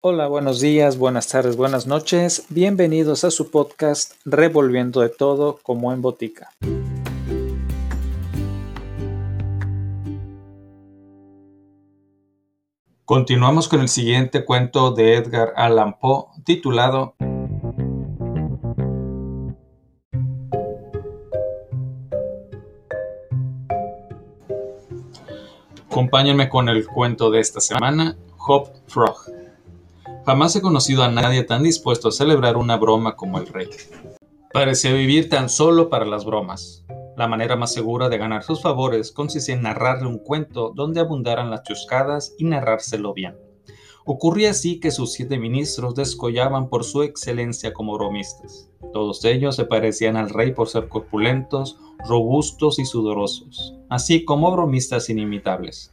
Hola, buenos días, buenas tardes, buenas noches. Bienvenidos a su podcast Revolviendo de todo como en botica. Continuamos con el siguiente cuento de Edgar Allan Poe titulado Acompáñenme con el cuento de esta semana, Hop Frog. Jamás he conocido a nadie tan dispuesto a celebrar una broma como el rey. Parecía vivir tan solo para las bromas. La manera más segura de ganar sus favores consistía en narrarle un cuento donde abundaran las chuscadas y narrárselo bien. Ocurría así que sus siete ministros descollaban por su excelencia como bromistas. Todos ellos se parecían al rey por ser corpulentos, robustos y sudorosos, así como bromistas inimitables.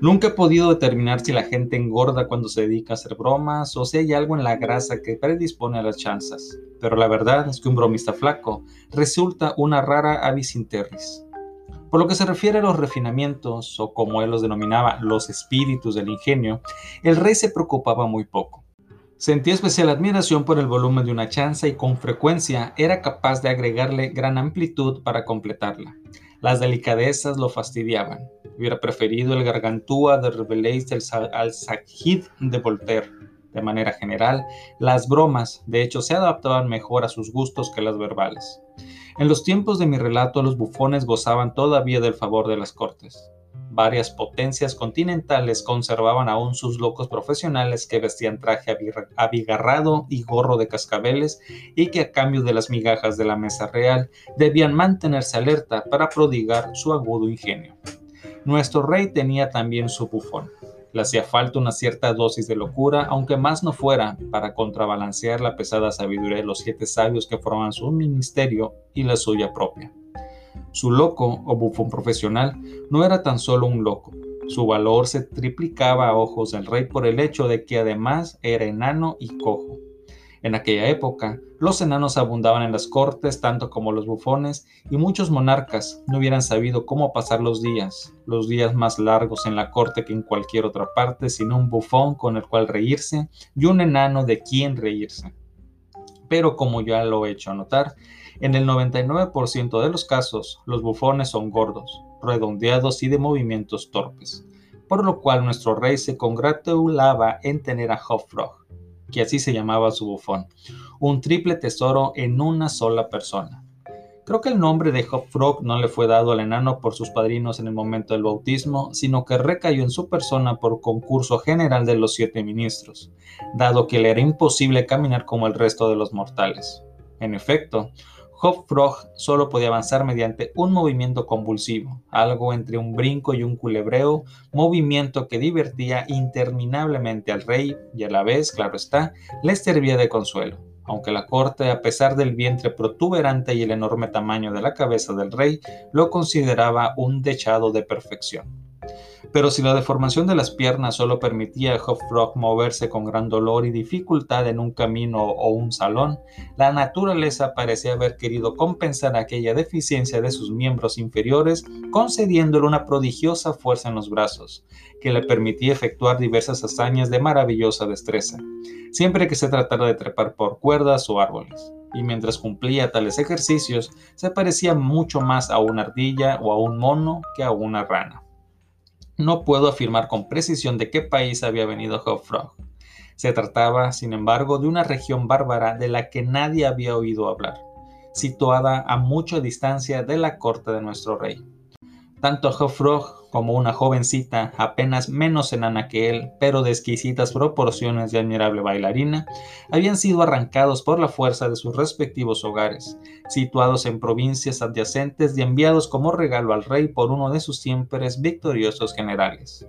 Nunca he podido determinar si la gente engorda cuando se dedica a hacer bromas o si hay algo en la grasa que predispone a las chanzas, pero la verdad es que un bromista flaco resulta una rara avis interris. Por lo que se refiere a los refinamientos, o como él los denominaba, los espíritus del ingenio, el rey se preocupaba muy poco. Sentía especial admiración por el volumen de una chanza y con frecuencia era capaz de agregarle gran amplitud para completarla. Las delicadezas lo fastidiaban. Hubiera preferido el gargantúa de Rabelais al Sajid de Voltaire. De manera general, las bromas, de hecho, se adaptaban mejor a sus gustos que las verbales. En los tiempos de mi relato, los bufones gozaban todavía del favor de las cortes. Varias potencias continentales conservaban aún sus locos profesionales que vestían traje abigarrado y gorro de cascabeles y que a cambio de las migajas de la mesa real debían mantenerse alerta para prodigar su agudo ingenio. Nuestro rey tenía también su bufón. Le hacía falta una cierta dosis de locura, aunque más no fuera para contrabalancear la pesada sabiduría de los siete sabios que forman su ministerio y la suya propia. Su loco o bufón profesional no era tan solo un loco. Su valor se triplicaba a ojos del rey por el hecho de que además era enano y cojo. En aquella época, los enanos abundaban en las cortes tanto como los bufones, y muchos monarcas no hubieran sabido cómo pasar los días, los días más largos en la corte que en cualquier otra parte, sino un bufón con el cual reírse y un enano de quien reírse. Pero como ya lo he hecho notar, en el 99% de los casos, los bufones son gordos, redondeados y de movimientos torpes, por lo cual nuestro rey se congratulaba en tener a Hofrog, que así se llamaba su bufón, un triple tesoro en una sola persona. Creo que el nombre de Hofrog no le fue dado al enano por sus padrinos en el momento del bautismo, sino que recayó en su persona por concurso general de los siete ministros, dado que le era imposible caminar como el resto de los mortales. En efecto, Hopfrog solo podía avanzar mediante un movimiento convulsivo, algo entre un brinco y un culebreo, movimiento que divertía interminablemente al rey y a la vez, claro está, le servía de consuelo, aunque la corte, a pesar del vientre protuberante y el enorme tamaño de la cabeza del rey, lo consideraba un dechado de perfección. Pero si la deformación de las piernas solo permitía a Hofrock moverse con gran dolor y dificultad en un camino o un salón, la naturaleza parecía haber querido compensar aquella deficiencia de sus miembros inferiores concediéndole una prodigiosa fuerza en los brazos, que le permitía efectuar diversas hazañas de maravillosa destreza, siempre que se tratara de trepar por cuerdas o árboles y mientras cumplía tales ejercicios se parecía mucho más a una ardilla o a un mono que a una rana. No puedo afirmar con precisión de qué país había venido Hofrog. Se trataba, sin embargo, de una región bárbara de la que nadie había oído hablar, situada a mucha distancia de la corte de nuestro rey. Tanto Hofrog como una jovencita, apenas menos enana que él, pero de exquisitas proporciones y admirable bailarina, habían sido arrancados por la fuerza de sus respectivos hogares, situados en provincias adyacentes y enviados como regalo al rey por uno de sus siempre victoriosos generales.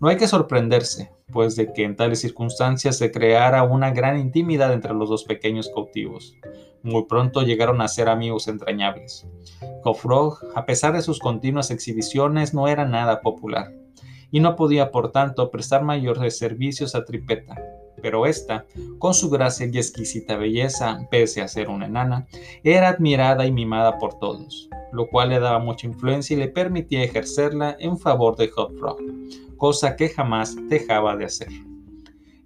No hay que sorprenderse, pues, de que en tales circunstancias se creara una gran intimidad entre los dos pequeños cautivos. Muy pronto llegaron a ser amigos entrañables. Hofrog, a pesar de sus continuas exhibiciones, no era nada popular, y no podía por tanto prestar mayores servicios a Tripeta. Pero ésta, con su gracia y exquisita belleza, pese a ser una enana, era admirada y mimada por todos, lo cual le daba mucha influencia y le permitía ejercerla en favor de Hofrog, cosa que jamás dejaba de hacer.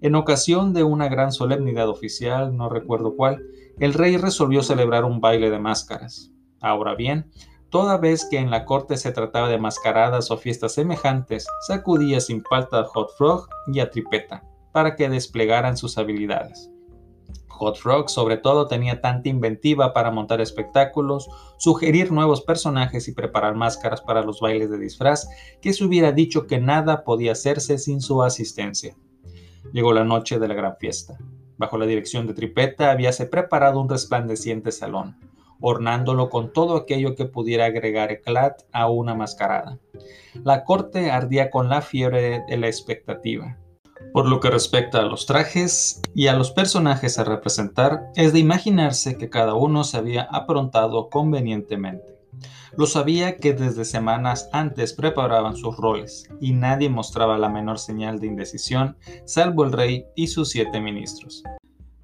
En ocasión de una gran solemnidad oficial, no recuerdo cuál, el rey resolvió celebrar un baile de máscaras. Ahora bien, toda vez que en la corte se trataba de mascaradas o fiestas semejantes, sacudía sin falta a Hot Frog y a Tripeta para que desplegaran sus habilidades. Hot Frog sobre todo tenía tanta inventiva para montar espectáculos, sugerir nuevos personajes y preparar máscaras para los bailes de disfraz que se hubiera dicho que nada podía hacerse sin su asistencia. Llegó la noche de la gran fiesta. Bajo la dirección de Tripeta habíase preparado un resplandeciente salón, ornándolo con todo aquello que pudiera agregar eclat a una mascarada. La corte ardía con la fiebre de la expectativa. Por lo que respecta a los trajes y a los personajes a representar, es de imaginarse que cada uno se había aprontado convenientemente. Lo sabía que desde semanas antes preparaban sus roles y nadie mostraba la menor señal de indecisión, salvo el rey y sus siete ministros.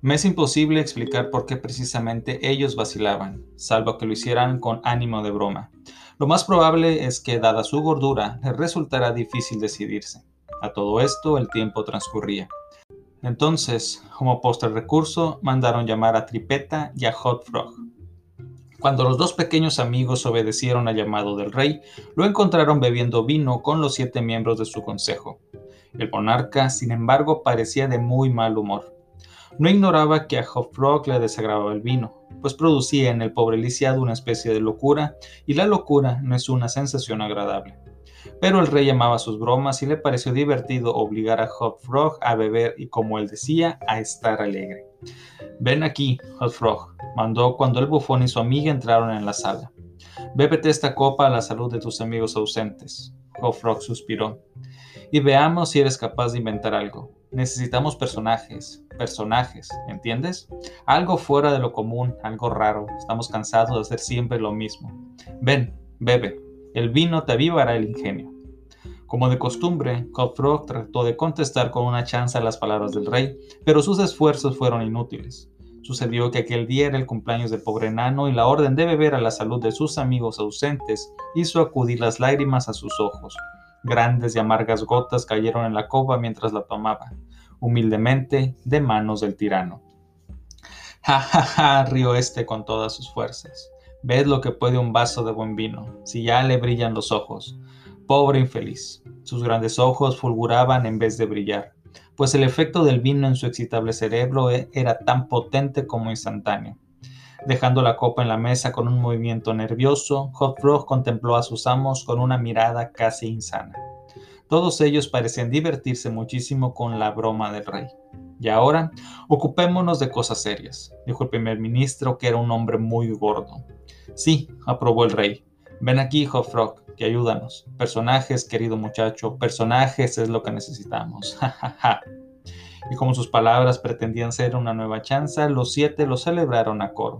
Me es imposible explicar por qué precisamente ellos vacilaban, salvo que lo hicieran con ánimo de broma. Lo más probable es que, dada su gordura, les resultara difícil decidirse. A todo esto el tiempo transcurría. Entonces, como postre recurso, mandaron llamar a Tripeta y a Hot Frog. Cuando los dos pequeños amigos obedecieron al llamado del rey, lo encontraron bebiendo vino con los siete miembros de su consejo. El monarca, sin embargo, parecía de muy mal humor. No ignoraba que a Hot Frog le desagradaba el vino, pues producía en el pobre lisiado una especie de locura, y la locura no es una sensación agradable. Pero el rey amaba sus bromas y le pareció divertido obligar a Hot Frog a beber y, como él decía, a estar alegre. Ven aquí, Hot Frog, mandó cuando el bufón y su amiga entraron en la sala. Bébete esta copa a la salud de tus amigos ausentes. Hot Frog suspiró. Y veamos si eres capaz de inventar algo. Necesitamos personajes, personajes, ¿entiendes? Algo fuera de lo común, algo raro. Estamos cansados de hacer siempre lo mismo. Ven, bebe. El vino te avivará el ingenio. Como de costumbre, Frog trató de contestar con una chanza las palabras del rey, pero sus esfuerzos fueron inútiles. Sucedió que aquel día era el cumpleaños del pobre enano y la orden de beber a la salud de sus amigos ausentes hizo acudir las lágrimas a sus ojos. Grandes y amargas gotas cayeron en la copa mientras la tomaba, humildemente de manos del tirano. Ja, ja, ja, rió este con todas sus fuerzas. Ved lo que puede un vaso de buen vino, si ya le brillan los ojos. Pobre infeliz. Sus grandes ojos fulguraban en vez de brillar, pues el efecto del vino en su excitable cerebro e, era tan potente como instantáneo. Dejando la copa en la mesa con un movimiento nervioso, Hot Frog contempló a sus amos con una mirada casi insana. Todos ellos parecían divertirse muchísimo con la broma del rey. Y ahora, ocupémonos de cosas serias, dijo el primer ministro, que era un hombre muy gordo. Sí, aprobó el rey. Ven aquí, Hot Frog, que ayúdanos. Personajes, querido muchacho, personajes es lo que necesitamos. y como sus palabras pretendían ser una nueva chanza, los siete lo celebraron a coro.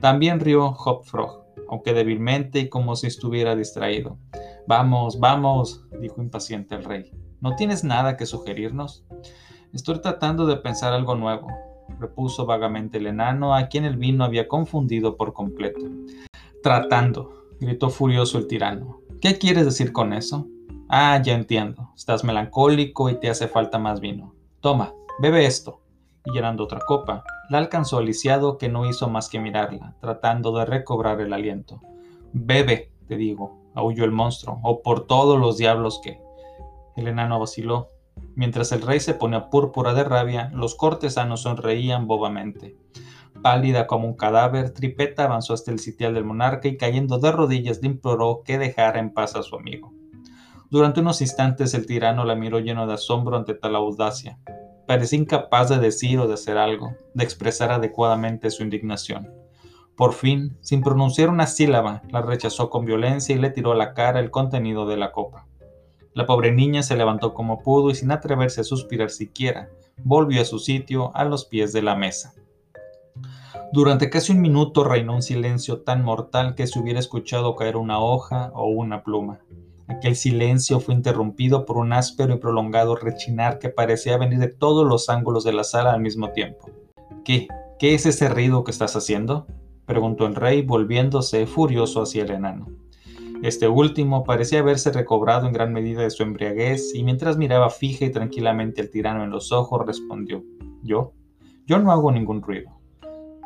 También rió Hop Frog, aunque débilmente y como si estuviera distraído. Vamos, vamos, dijo impaciente el rey. ¿No tienes nada que sugerirnos? Estoy tratando de pensar algo nuevo, repuso vagamente el enano, a quien el vino había confundido por completo. Tratando, gritó furioso el tirano. ¿Qué quieres decir con eso? Ah, ya entiendo. Estás melancólico y te hace falta más vino. Toma, bebe esto. Y llenando otra copa, la alcanzó al lisiado que no hizo más que mirarla, tratando de recobrar el aliento. Bebe, te digo, aulló el monstruo, o por todos los diablos que. El enano vaciló, Mientras el rey se ponía púrpura de rabia, los cortesanos sonreían bobamente. Pálida como un cadáver, Tripeta avanzó hasta el sitial del monarca y cayendo de rodillas le imploró que dejara en paz a su amigo. Durante unos instantes el tirano la miró lleno de asombro ante tal audacia. Parecía incapaz de decir o de hacer algo, de expresar adecuadamente su indignación. Por fin, sin pronunciar una sílaba, la rechazó con violencia y le tiró a la cara el contenido de la copa. La pobre niña se levantó como pudo y sin atreverse a suspirar siquiera, volvió a su sitio a los pies de la mesa. Durante casi un minuto reinó un silencio tan mortal que se hubiera escuchado caer una hoja o una pluma. Aquel silencio fue interrumpido por un áspero y prolongado rechinar que parecía venir de todos los ángulos de la sala al mismo tiempo. ¿Qué? ¿Qué es ese ruido que estás haciendo? preguntó el rey, volviéndose furioso hacia el enano. Este último parecía haberse recobrado en gran medida de su embriaguez y mientras miraba fija y tranquilamente al tirano en los ojos respondió, ¿yo? Yo no hago ningún ruido.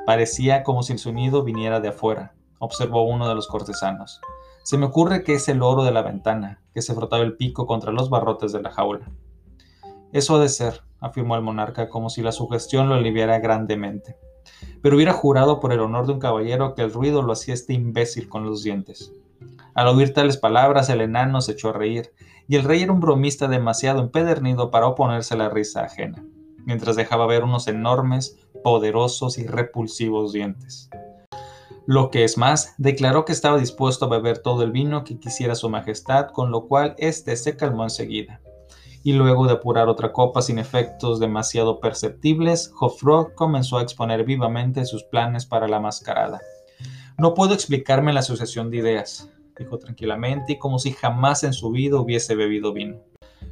Parecía como si el sonido viniera de afuera, observó uno de los cortesanos. Se me ocurre que es el oro de la ventana, que se frotaba el pico contra los barrotes de la jaula. Eso ha de ser, afirmó el monarca como si la sugestión lo aliviara grandemente. Pero hubiera jurado por el honor de un caballero que el ruido lo hacía este imbécil con los dientes. Al oír tales palabras, el enano se echó a reír, y el rey era un bromista demasiado empedernido para oponerse a la risa ajena, mientras dejaba ver unos enormes, poderosos y repulsivos dientes. Lo que es más, declaró que estaba dispuesto a beber todo el vino que quisiera su majestad, con lo cual éste se calmó enseguida. Y luego de apurar otra copa sin efectos demasiado perceptibles, Joffroy comenzó a exponer vivamente sus planes para la mascarada. No puedo explicarme la sucesión de ideas, dijo tranquilamente y como si jamás en su vida hubiese bebido vino.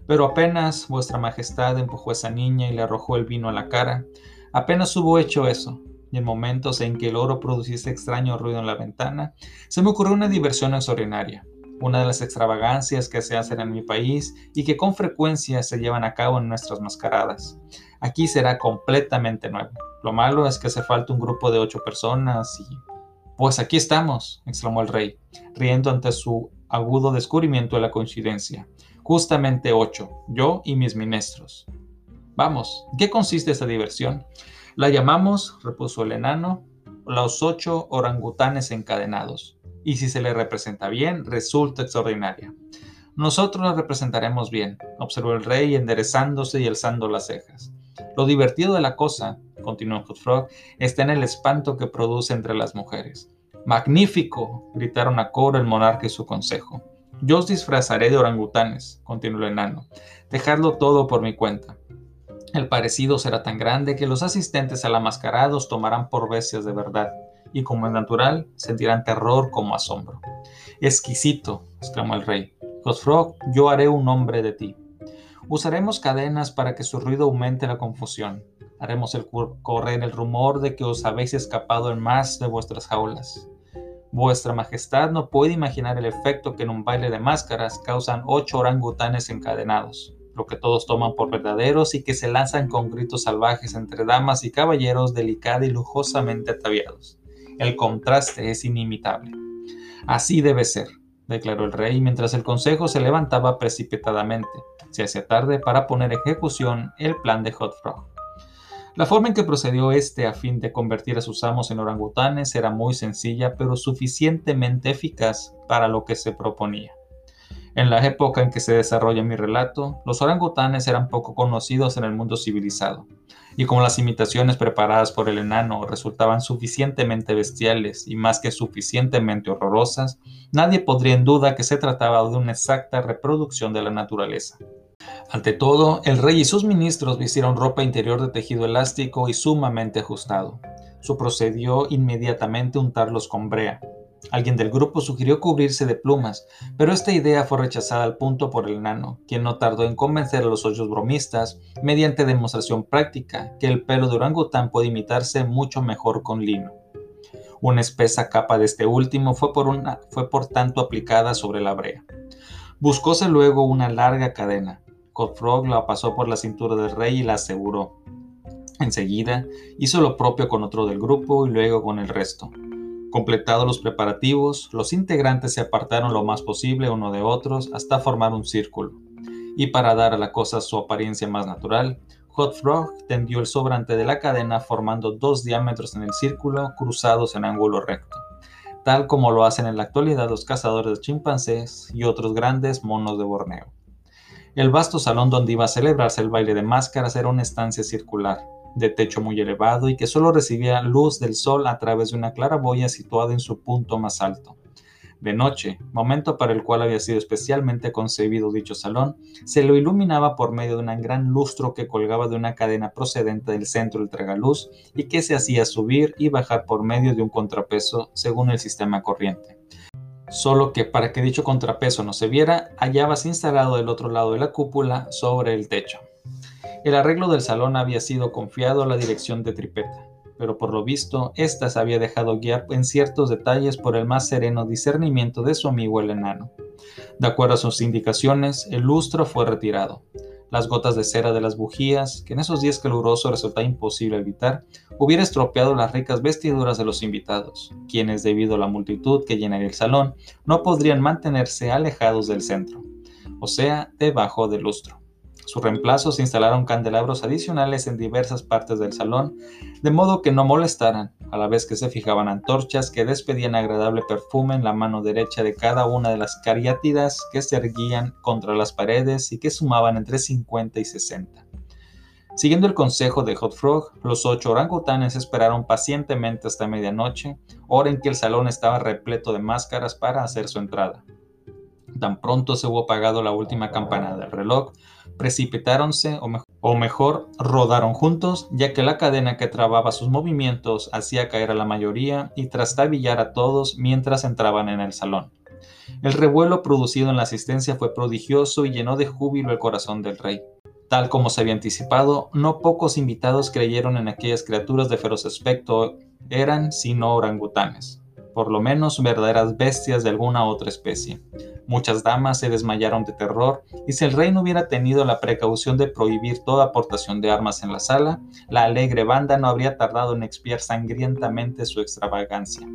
Pero apenas vuestra majestad empujó a esa niña y le arrojó el vino a la cara, apenas hubo hecho eso, en momentos en que el oro produciese extraño ruido en la ventana, se me ocurrió una diversión extraordinaria, una de las extravagancias que se hacen en mi país y que con frecuencia se llevan a cabo en nuestras mascaradas. Aquí será completamente nuevo. Lo malo es que hace falta un grupo de ocho personas y pues aquí estamos, exclamó el rey, riendo ante su agudo descubrimiento de la coincidencia. Justamente ocho, yo y mis ministros. Vamos, ¿qué consiste esta diversión? La llamamos, repuso el enano, los ocho orangutanes encadenados. Y si se le representa bien, resulta extraordinaria. Nosotros la representaremos bien, observó el rey enderezándose y alzando las cejas. Lo divertido de la cosa continuó Frog, está en el espanto que produce entre las mujeres. ¡Magnífico! gritaron a coro el monarca y su consejo. Yo os disfrazaré de orangutanes, continuó el enano. Dejadlo todo por mi cuenta. El parecido será tan grande que los asistentes a la mascarada os tomarán por bestias de verdad, y como es natural, sentirán terror como asombro. Exquisito, exclamó el rey. Frog, yo haré un hombre de ti. Usaremos cadenas para que su ruido aumente la confusión. Haremos el correr el rumor de que os habéis escapado en más de vuestras jaulas. Vuestra Majestad no puede imaginar el efecto que en un baile de máscaras causan ocho orangutanes encadenados, lo que todos toman por verdaderos y que se lanzan con gritos salvajes entre damas y caballeros delicada y lujosamente ataviados. El contraste es inimitable. Así debe ser, declaró el rey mientras el consejo se levantaba precipitadamente. Se hacía tarde para poner ejecución el plan de Hot Frog. La forma en que procedió este a fin de convertir a sus amos en orangutanes era muy sencilla, pero suficientemente eficaz para lo que se proponía. En la época en que se desarrolla mi relato, los orangutanes eran poco conocidos en el mundo civilizado, y como las imitaciones preparadas por el enano resultaban suficientemente bestiales y más que suficientemente horrorosas, nadie podría en duda que se trataba de una exacta reproducción de la naturaleza. Ante todo, el rey y sus ministros vistieron ropa interior de tejido elástico y sumamente ajustado. Su procedió inmediatamente untarlos con brea. Alguien del grupo sugirió cubrirse de plumas, pero esta idea fue rechazada al punto por el enano, quien no tardó en convencer a los hoyos bromistas, mediante demostración práctica, que el pelo de orangután puede imitarse mucho mejor con lino. Una espesa capa de este último fue por, fue por tanto aplicada sobre la brea. Buscóse luego una larga cadena, Godfrog la pasó por la cintura del rey y la aseguró. Enseguida hizo lo propio con otro del grupo y luego con el resto. Completados los preparativos, los integrantes se apartaron lo más posible uno de otros hasta formar un círculo. Y para dar a la cosa su apariencia más natural, Frog tendió el sobrante de la cadena formando dos diámetros en el círculo cruzados en ángulo recto, tal como lo hacen en la actualidad los cazadores de chimpancés y otros grandes monos de Borneo. El vasto salón donde iba a celebrarse el baile de máscaras era una estancia circular, de techo muy elevado y que solo recibía luz del sol a través de una claraboya situada en su punto más alto. De noche, momento para el cual había sido especialmente concebido dicho salón, se lo iluminaba por medio de un gran lustro que colgaba de una cadena procedente del centro del tragaluz y que se hacía subir y bajar por medio de un contrapeso según el sistema corriente solo que para que dicho contrapeso no se viera, hallabas instalado del otro lado de la cúpula sobre el techo. El arreglo del salón había sido confiado a la dirección de Tripeta, pero por lo visto ésta se había dejado guiar en ciertos detalles por el más sereno discernimiento de su amigo el enano. De acuerdo a sus indicaciones, el lustro fue retirado. Las gotas de cera de las bujías, que en esos días calurosos resultaba imposible evitar, hubiera estropeado las ricas vestiduras de los invitados, quienes, debido a la multitud que llenaría el salón, no podrían mantenerse alejados del centro, o sea, debajo del lustro su reemplazo se instalaron candelabros adicionales en diversas partes del salón, de modo que no molestaran, a la vez que se fijaban antorchas que despedían agradable perfume en la mano derecha de cada una de las cariátidas que se erguían contra las paredes y que sumaban entre 50 y 60. Siguiendo el consejo de Hot Frog, los ocho orangutanes esperaron pacientemente hasta medianoche, hora en que el salón estaba repleto de máscaras para hacer su entrada. Tan pronto se hubo apagado la última campana del reloj, precipitáronse o, mejor rodaron juntos, ya que la cadena que trababa sus movimientos hacía caer a la mayoría y trastabillar a todos mientras entraban en el salón. El revuelo producido en la asistencia fue prodigioso y llenó de júbilo el corazón del rey. Tal como se había anticipado, no pocos invitados creyeron en aquellas criaturas de feroz aspecto, eran sino orangutanes por lo menos verdaderas bestias de alguna otra especie. Muchas damas se desmayaron de terror, y si el rey no hubiera tenido la precaución de prohibir toda aportación de armas en la sala, la alegre banda no habría tardado en expiar sangrientamente su extravagancia.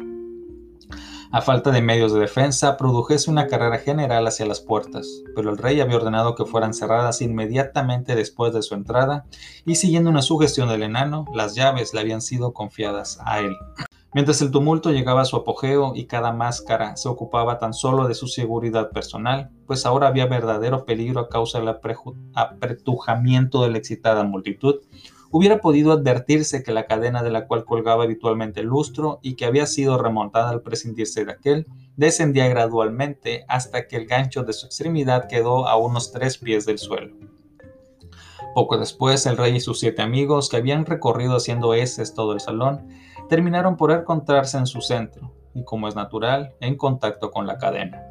A falta de medios de defensa, produjese una carrera general hacia las puertas, pero el rey había ordenado que fueran cerradas inmediatamente después de su entrada, y siguiendo una sugestión del enano, las llaves le habían sido confiadas a él. Mientras el tumulto llegaba a su apogeo y cada máscara se ocupaba tan solo de su seguridad personal, pues ahora había verdadero peligro a causa del apretujamiento de la excitada multitud, hubiera podido advertirse que la cadena de la cual colgaba habitualmente el lustro y que había sido remontada al prescindirse de aquel, descendía gradualmente hasta que el gancho de su extremidad quedó a unos tres pies del suelo. Poco después, el rey y sus siete amigos, que habían recorrido haciendo heces todo el salón, terminaron por encontrarse en su centro, y como es natural, en contacto con la cadena.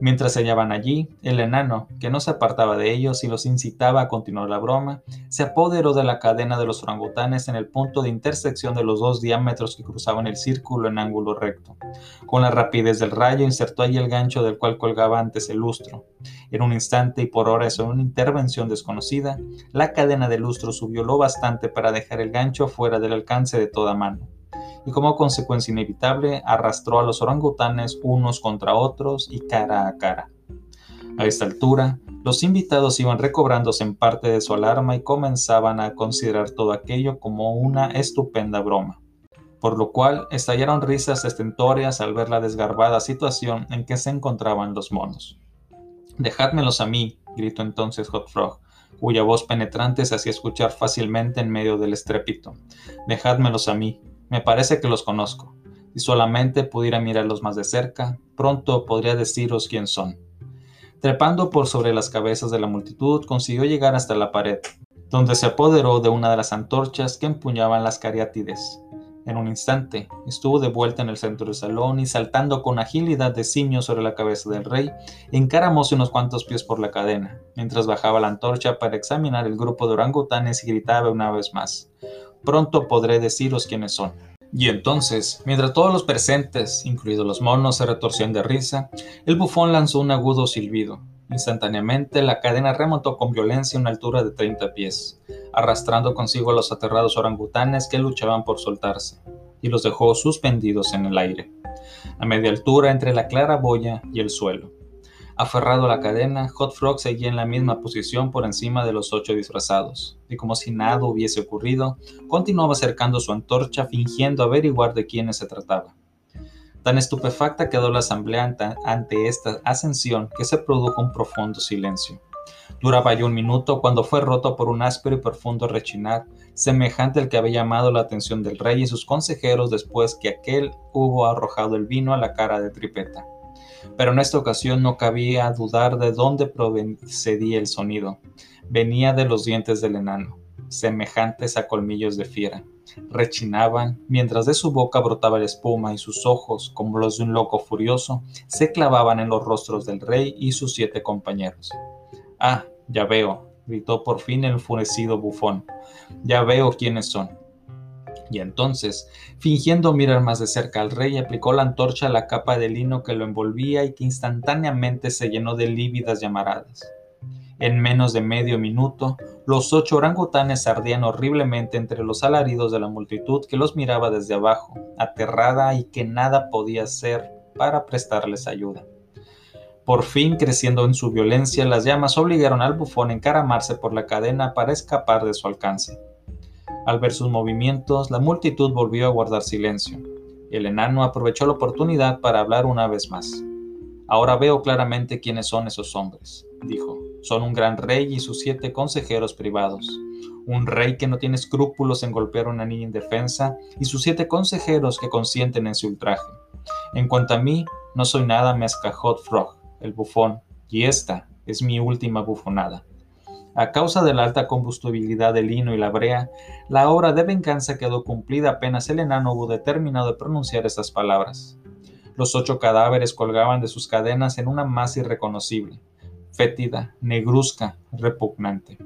Mientras se hallaban allí, el enano, que no se apartaba de ellos y los incitaba a continuar la broma, se apoderó de la cadena de los orangutanes en el punto de intersección de los dos diámetros que cruzaban el círculo en ángulo recto. Con la rapidez del rayo insertó allí el gancho del cual colgaba antes el lustro. En un instante y por hora en una intervención desconocida, la cadena del lustro subió lo bastante para dejar el gancho fuera del alcance de toda mano y como consecuencia inevitable arrastró a los orangutanes unos contra otros y cara a cara. A esta altura, los invitados iban recobrándose en parte de su alarma y comenzaban a considerar todo aquello como una estupenda broma, por lo cual estallaron risas estentóreas al ver la desgarbada situación en que se encontraban los monos. Dejádmelos a mí, gritó entonces Hot Frog, cuya voz penetrante se hacía escuchar fácilmente en medio del estrépito. Dejádmelos a mí, me parece que los conozco. Si solamente pudiera mirarlos más de cerca, pronto podría deciros quién son. Trepando por sobre las cabezas de la multitud, consiguió llegar hasta la pared, donde se apoderó de una de las antorchas que empuñaban las cariátides. En un instante, estuvo de vuelta en el centro del salón y saltando con agilidad de simio sobre la cabeza del rey, encaramóse unos cuantos pies por la cadena, mientras bajaba la antorcha para examinar el grupo de orangutanes y gritaba una vez más pronto podré deciros quiénes son. Y entonces, mientras todos los presentes, incluidos los monos, se retorcían de risa, el bufón lanzó un agudo silbido. Instantáneamente, la cadena remontó con violencia a una altura de 30 pies, arrastrando consigo a los aterrados orangutanes que luchaban por soltarse, y los dejó suspendidos en el aire, a media altura entre la clara boya y el suelo. Aferrado a la cadena, Hot Frog seguía en la misma posición por encima de los ocho disfrazados, y como si nada hubiese ocurrido, continuaba acercando su antorcha fingiendo averiguar de quiénes se trataba. Tan estupefacta quedó la asamblea ante esta ascensión que se produjo un profundo silencio. Duraba ya un minuto cuando fue roto por un áspero y profundo rechinar, semejante al que había llamado la atención del rey y sus consejeros después que aquel hubo arrojado el vino a la cara de Tripeta pero en esta ocasión no cabía dudar de dónde procedía el sonido. Venía de los dientes del enano, semejantes a colmillos de fiera. Rechinaban, mientras de su boca brotaba la espuma y sus ojos, como los de un loco furioso, se clavaban en los rostros del rey y sus siete compañeros. Ah, ya veo, gritó por fin el enfurecido bufón. Ya veo quiénes son. Y entonces, fingiendo mirar más de cerca al rey, aplicó la antorcha a la capa de lino que lo envolvía y que instantáneamente se llenó de lívidas llamaradas. En menos de medio minuto, los ocho orangutanes ardían horriblemente entre los alaridos de la multitud que los miraba desde abajo, aterrada y que nada podía hacer para prestarles ayuda. Por fin, creciendo en su violencia, las llamas obligaron al bufón a encaramarse por la cadena para escapar de su alcance. Al ver sus movimientos, la multitud volvió a guardar silencio. El enano aprovechó la oportunidad para hablar una vez más. Ahora veo claramente quiénes son esos hombres, dijo. Son un gran rey y sus siete consejeros privados. Un rey que no tiene escrúpulos en golpear a una niña indefensa y sus siete consejeros que consienten en su ultraje. En cuanto a mí, no soy nada más que Hot Frog, el bufón, y esta es mi última bufonada. A causa de la alta combustibilidad del lino y la brea, la obra de venganza quedó cumplida apenas el enano hubo determinado de pronunciar estas palabras. Los ocho cadáveres colgaban de sus cadenas en una masa irreconocible, fétida, negruzca, repugnante.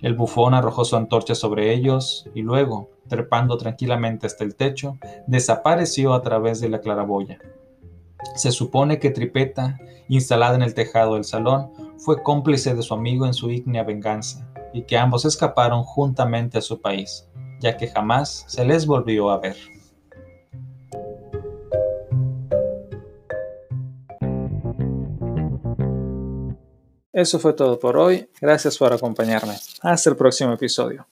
El bufón arrojó su antorcha sobre ellos y luego, trepando tranquilamente hasta el techo, desapareció a través de la claraboya. Se supone que Tripeta, instalada en el tejado del salón, fue cómplice de su amigo en su ígnea venganza, y que ambos escaparon juntamente a su país, ya que jamás se les volvió a ver. Eso fue todo por hoy. Gracias por acompañarme. Hasta el próximo episodio.